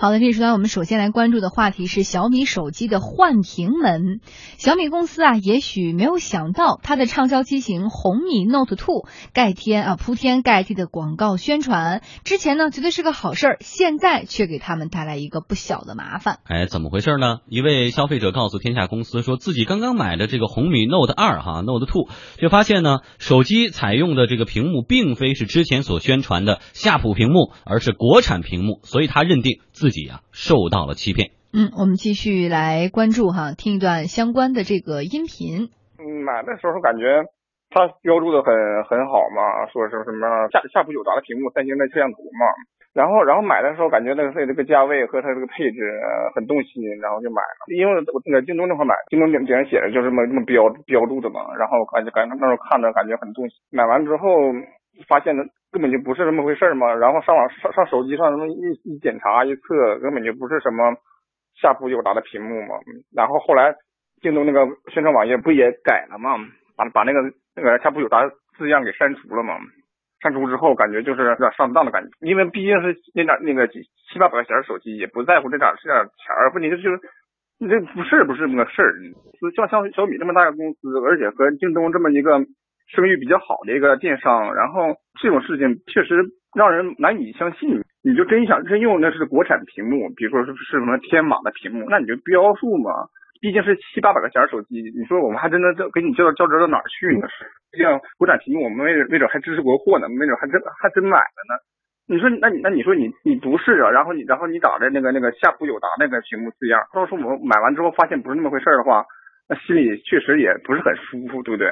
好的，这一时段我们首先来关注的话题是小米手机的换屏门。小米公司啊，也许没有想到它的畅销机型红米 Note 2盖天啊铺天盖地的广告宣传，之前呢觉得是个好事儿，现在却给他们带来一个不小的麻烦。哎，怎么回事呢？一位消费者告诉天下公司说自己刚刚买的这个红米 Note 2哈 Note 2，却发现呢手机采用的这个屏幕并非是之前所宣传的夏普屏幕，而是国产屏幕，所以他认定自自己啊受到了欺骗。嗯，我们继续来关注哈，听一段相关的这个音频。嗯，买的时候感觉它标注的很很好嘛，说是什么夏夏普友达的屏幕，三星的摄像头嘛。然后然后买的时候感觉那个这个价位和它这个配置很动心，然后就买了。因为我那个京东那块买，京东顶顶上写着就这么这么标标注的嘛。然后感觉感觉那时候看着感觉很动心，买完之后发现的。根本就不是那么回事嘛，然后上网上上手机上那么一一检查一测，根本就不是什么夏普友达的屏幕嘛。然后后来京东那个宣传网页不也改了嘛，把把那个那个夏普友达字样给删除了嘛。删除之后感觉就是有点上当的感觉，因为毕竟是那点那个几七八百块钱手机，也不在乎这点这点钱儿。问题就是你这不是不是那么个事儿，像像小米这么大个公司，而且和京东这么一个。声誉比较好的一个电商，然后这种事情确实让人难以相信。你就真想真用那是国产屏幕，比如说是是什么天马的屏幕，那你就标数嘛。毕竟是七八百块钱手机，你说我们还真的给你交交值到哪儿去呢？毕竟国产屏幕，我们没没准还支持国货呢，没准还真还真买了呢。你说那你那你说你你不是啊？然后你然后你打的那个那个夏普友达那个屏幕字样，到时候我们买完之后发现不是那么回事的话，那心里确实也不是很舒服，对不对？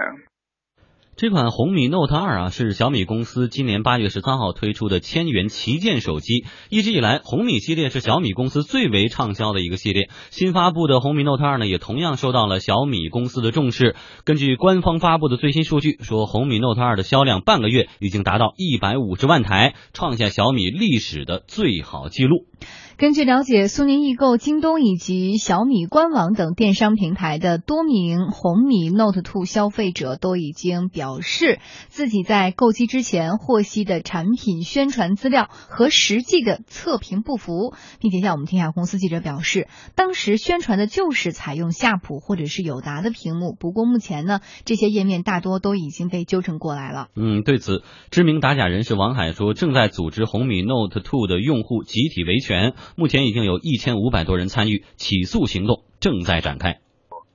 这款红米 Note 2啊，是小米公司今年八月十三号推出的千元旗舰手机。一直以来，红米系列是小米公司最为畅销的一个系列。新发布的红米 Note 2呢，也同样受到了小米公司的重视。根据官方发布的最新数据，说红米 Note 2的销量半个月已经达到一百五十万台，创下小米历史的最好记录。根据了解，苏宁易购、京东以及小米官网等电商平台的多名红米 Note 2消费者都已经表示，自己在购机之前获悉的产品宣传资料和实际的测评不符，并且向我们天下公司记者表示，当时宣传的就是采用夏普或者是友达的屏幕。不过目前呢，这些页面大多都已经被纠正过来了。嗯，对此，知名打假人士王海说，正在组织红米 Note 2的用户集体维权。目前已经有一千五百多人参与起诉行动，正在展开。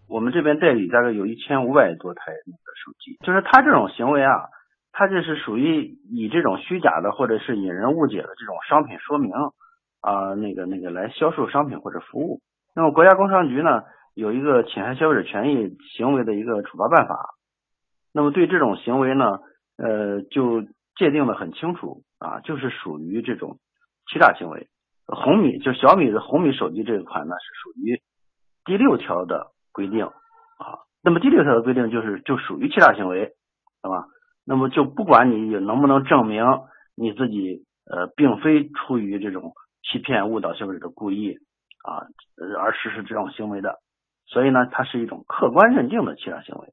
我们这边代理大概有一千五百多台那个手机，就是他这种行为啊，他这是属于以这种虚假的或者是引人误解的这种商品说明啊，那个那个来销售商品或者服务。那么国家工商局呢有一个侵害消费者权益行为的一个处罚办法，那么对这种行为呢，呃，就界定的很清楚啊，就是属于这种欺诈行为。红米就小米的红米手机这一款呢，是属于第六条的规定啊。那么第六条的规定就是就属于欺诈行为，是吧？那么就不管你能不能证明你自己呃并非出于这种欺骗误导消费者的故意啊而实施这种行为的，所以呢，它是一种客观认定的欺诈行为。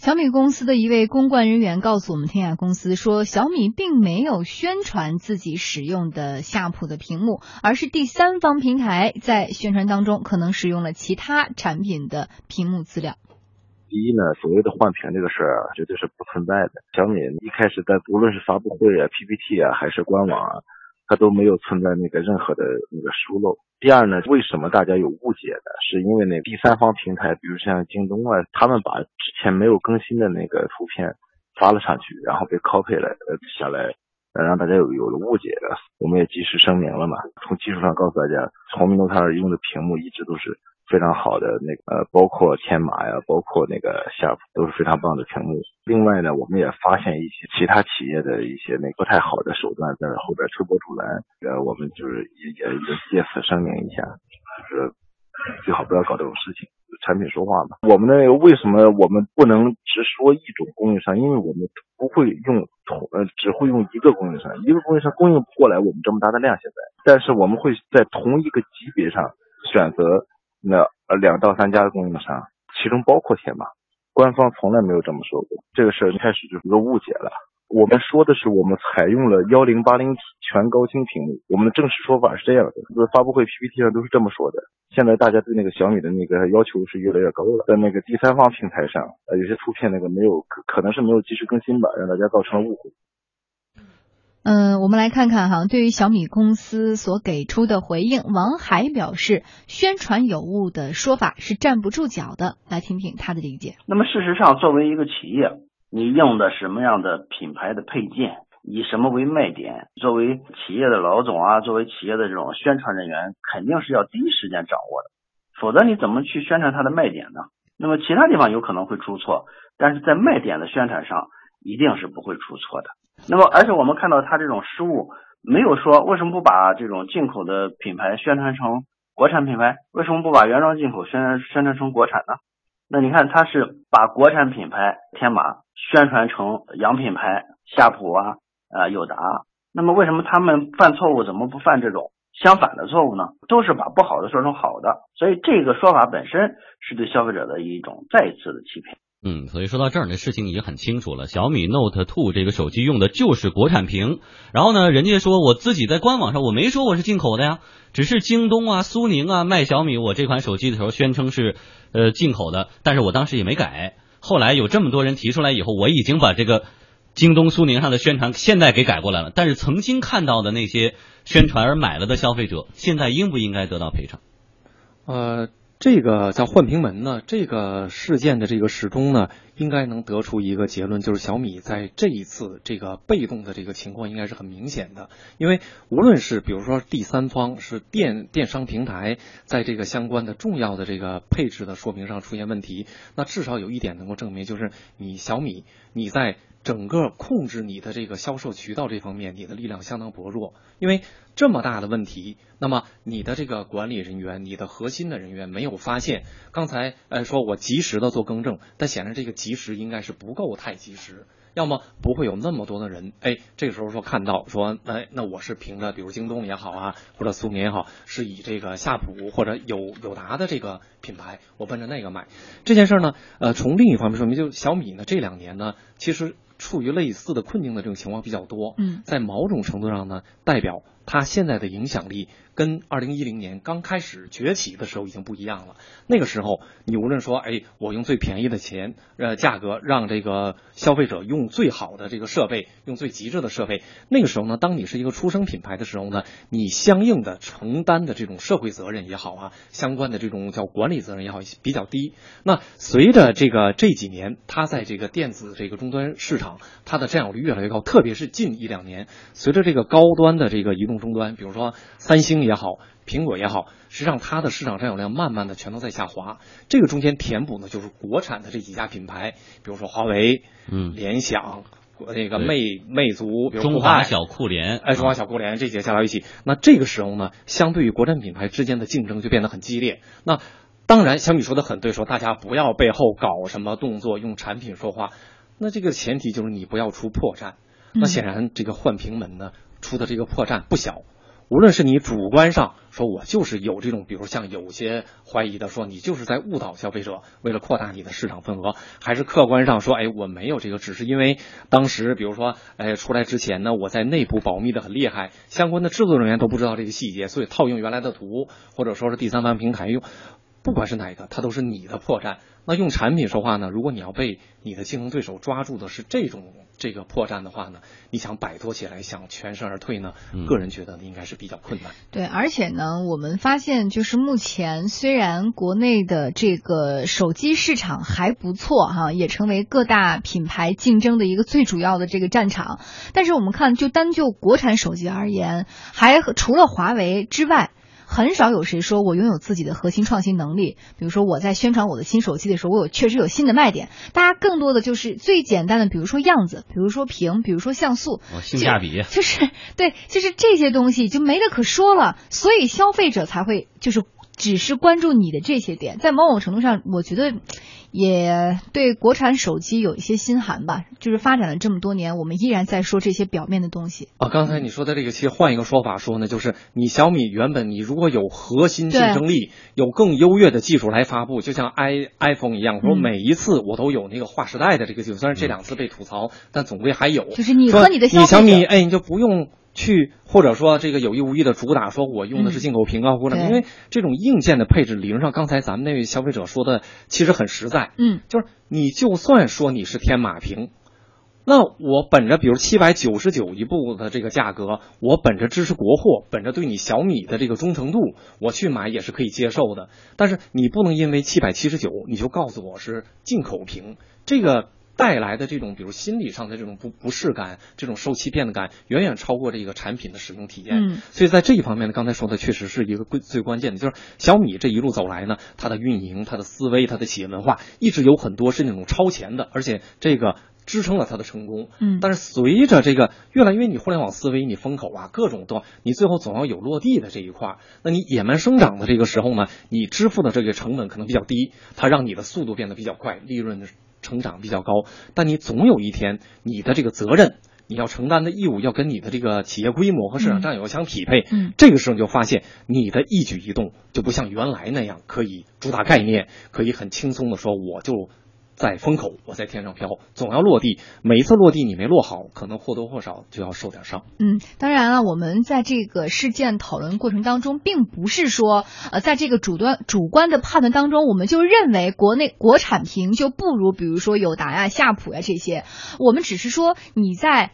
小米公司的一位公关人员告诉我们天下公司说，小米并没有宣传自己使用的夏普的屏幕，而是第三方平台在宣传当中可能使用了其他产品的屏幕资料。第一呢，所谓的换屏这个事儿，绝对是不存在的。小米一开始在无论是发布会啊、PPT 啊，还是官网啊。它都没有存在那个任何的那个疏漏。第二呢，为什么大家有误解呢？是因为那第三方平台，比如像京东啊，他们把之前没有更新的那个图片发了上去，然后被 copy 了呃下来，呃让大家有有了误解的。我们也及时声明了嘛，从技术上告诉大家，从米 Note 二用的屏幕一直都是。非常好的那个呃，包括天马呀，包括那个夏普都是非常棒的屏幕。另外呢，我们也发现一些其他企业的一些那不太好的手段在后边推波助澜。呃，我们就是也也也借此声明一下，就是最好不要搞这种事情。产品说话嘛。我们那个为什么我们不能只说一种供应商？因为我们不会用同呃，只会用一个供应商，一个供应商供应不过来我们这么大的量。现在，但是我们会在同一个级别上选择。那呃两到三家的供应商，其中包括天马，官方从来没有这么说过。这个事儿一开始就是个误解了。我们说的是我们采用了幺零八零 P 全高清屏幕，我们的正式说法是这样的，就是发布会 PPT 上都是这么说的。现在大家对那个小米的那个要求是越来越高了，在那个第三方平台上，呃，有些图片那个没有可能是没有及时更新吧，让大家造成了误会。嗯，我们来看看哈，对于小米公司所给出的回应，王海表示，宣传有误的说法是站不住脚的。来听听他的理解。那么事实上，作为一个企业，你用的什么样的品牌的配件，以什么为卖点，作为企业的老总啊，作为企业的这种宣传人员，肯定是要第一时间掌握的，否则你怎么去宣传它的卖点呢？那么其他地方有可能会出错，但是在卖点的宣传上，一定是不会出错的。那么，而且我们看到他这种失误，没有说为什么不把这种进口的品牌宣传成国产品牌？为什么不把原装进口宣传宣传成国产呢？那你看，他是把国产品牌天马宣传成洋品牌夏普啊、啊友达。那么为什么他们犯错误，怎么不犯这种相反的错误呢？都是把不好的说成好的，所以这个说法本身是对消费者的一种再一次的欺骗。嗯，所以说到这儿呢，事情已经很清楚了。小米 Note 2这个手机用的就是国产屏，然后呢，人家说我自己在官网上我没说我是进口的呀，只是京东啊、苏宁啊卖小米我这款手机的时候宣称是呃进口的，但是我当时也没改。后来有这么多人提出来以后，我已经把这个京东、苏宁上的宣传现在给改过来了。但是曾经看到的那些宣传而买了的消费者，现在应不应该得到赔偿？呃。这个叫换屏门呢？这个事件的这个始终呢，应该能得出一个结论，就是小米在这一次这个被动的这个情况应该是很明显的。因为无论是比如说第三方是电电商平台，在这个相关的重要的这个配置的说明上出现问题，那至少有一点能够证明，就是你小米你在。整个控制你的这个销售渠道这方面，你的力量相当薄弱，因为这么大的问题，那么你的这个管理人员，你的核心的人员没有发现。刚才呃说我及时的做更正，但显然这个及时应该是不够太及时，要么不会有那么多的人，哎，这个时候说看到说，哎，那我是凭着比如京东也好啊，或者苏宁也好，是以这个夏普或者友友达的这个品牌，我奔着那个买。这件事呢，呃，从另一方面说明，就小米呢这两年呢，其实。处于类似的困境的这种情况比较多，嗯，在某种程度上呢，代表它现在的影响力。跟二零一零年刚开始崛起的时候已经不一样了。那个时候，你无论说，哎，我用最便宜的钱，呃，价格让这个消费者用最好的这个设备，用最极致的设备。那个时候呢，当你是一个出生品牌的时候呢，你相应的承担的这种社会责任也好啊，相关的这种叫管理责任也好，比较低。那随着这个这几年，它在这个电子这个终端市场，它的占有率越来越高，特别是近一两年，随着这个高端的这个移动终端，比如说三星。也好，苹果也好，实际上它的市场占有量慢慢的全都在下滑。这个中间填补呢，就是国产的这几家品牌，比如说华为、嗯，联想、那个魅魅族、中华小酷联，哎，中华小酷联这些加到一起，那这个时候呢，相对于国产品牌之间的竞争就变得很激烈。那当然，小米说的很对，说大家不要背后搞什么动作，用产品说话。那这个前提就是你不要出破绽。那显然，这个换屏门呢，出的这个破绽不小。无论是你主观上说，我就是有这种，比如像有些怀疑的说，你就是在误导消费者，为了扩大你的市场份额，还是客观上说，哎，我没有这个，只是因为当时，比如说，哎，出来之前呢，我在内部保密的很厉害，相关的制作人员都不知道这个细节，所以套用原来的图，或者说是第三方平台用，不管是哪一个，它都是你的破绽。那用产品说话呢？如果你要被你的竞争对手抓住的是这种这个破绽的话呢，你想摆脱起来，想全身而退呢？个人觉得应该是比较困难。对，而且呢，我们发现就是目前虽然国内的这个手机市场还不错哈，也成为各大品牌竞争的一个最主要的这个战场，但是我们看就单就国产手机而言，还除了华为之外。很少有谁说我拥有自己的核心创新能力，比如说我在宣传我的新手机的时候，我有确实有新的卖点。大家更多的就是最简单的，比如说样子，比如说屏，比如说像素，性价比，就是对，就是这些东西就没得可说了。所以消费者才会就是只是关注你的这些点，在某种程度上，我觉得也对国产手机有一些心寒吧。就是发展了这么多年，我们依然在说这些表面的东西。啊，刚才你说的这个，其实换一个说法说呢，就是你小米原本你如果有核心竞争力，有更优越的技术来发布，就像 i iPhone 一样，说每一次我都有那个划时代的这个技术，虽然这两次被吐槽，但总归还有。就是你和你的你小米，哎，你就不用。去或者说这个有意无意的主打说我用的是进口屏啊或者因为这种硬件的配置理论上刚才咱们那位消费者说的其实很实在，嗯，就是你就算说你是天马屏，那我本着比如七百九十九一部的这个价格，我本着支持国货，本着对你小米的这个忠诚度，我去买也是可以接受的。但是你不能因为七百七十九你就告诉我是进口屏，这个。带来的这种，比如心理上的这种不不适感，这种受欺骗的感，远远超过这个产品的使用体验。嗯，所以在这一方面呢，刚才说的确实是一个最最关键的，就是小米这一路走来呢，它的运营、它的思维、它的企业文化，一直有很多是那种超前的，而且这个支撑了它的成功。嗯，但是随着这个越来越你互联网思维，你风口啊，各种都，你最后总要有落地的这一块儿。那你野蛮生长的这个时候呢，你支付的这个成本可能比较低，它让你的速度变得比较快，利润。成长比较高，但你总有一天，你的这个责任，你要承担的义务，要跟你的这个企业规模和市场占有相匹配。嗯，这个时候你就发现，你的一举一动就不像原来那样可以主打概念，可以很轻松的说，我就。在风口，我在天上飘，总要落地。每一次落地你没落好，可能或多或少就要受点伤。嗯，当然了，我们在这个事件讨论过程当中，并不是说，呃，在这个主端主观的判断当中，我们就认为国内国产屏就不如，比如说友达呀、夏普呀这些。我们只是说你在。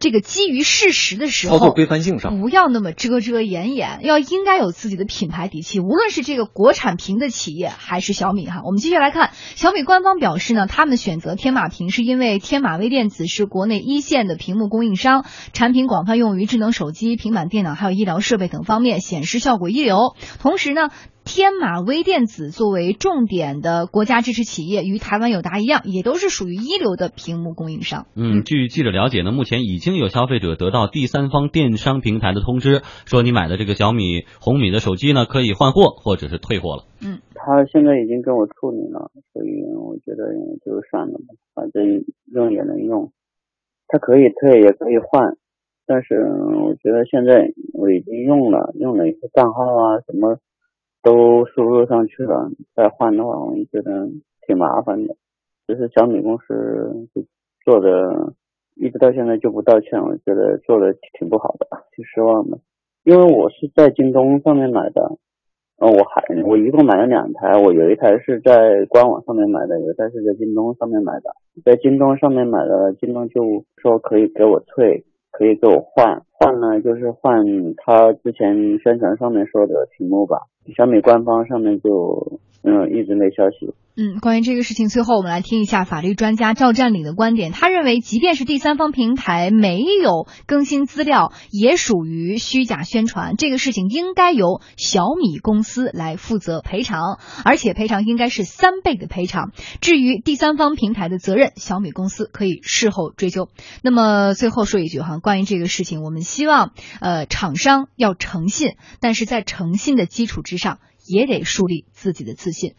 这个基于事实的时候，操作规范性上不要那么遮遮掩掩，要应该有自己的品牌底气。无论是这个国产屏的企业，还是小米哈，我们继续来看，小米官方表示呢，他们选择天马屏是因为天马微电子是国内一线的屏幕供应商，产品广泛用于智能手机、平板电脑还有医疗设备等方面，显示效果一流。同时呢。天马微电子作为重点的国家支持企业，与台湾友达一样，也都是属于一流的屏幕供应商。嗯，据记者了解呢，目前已经有消费者得到第三方电商平台的通知，说你买的这个小米红米的手机呢，可以换货或者是退货了。嗯，他现在已经跟我处理了，所以我觉得就算了吧，反正用也能用。他可以退也可以换，但是我觉得现在我已经用了，用了一个账号啊什么。都输入上去了，再换的话，我觉得挺麻烦的。只是小米公司做的，一直到现在就不道歉，我觉得做的挺不好的，挺失望的。因为我是在京东上面买的，呃，我还我一共买了两台，我有一台是在官网上面买的，有一台是在京东上面买的。在京东上面买的，京东就说可以给我退，可以给我换，换呢就是换他之前宣传上面说的屏幕吧。小米官方上面就嗯一直没消息。嗯，关于这个事情，最后我们来听一下法律专家赵占领的观点。他认为，即便是第三方平台没有更新资料，也属于虚假宣传。这个事情应该由小米公司来负责赔偿，而且赔偿应该是三倍的赔偿。至于第三方平台的责任，小米公司可以事后追究。那么最后说一句哈，关于这个事情，我们希望呃厂商要诚信，但是在诚信的基础之上，也得树立自己的自信。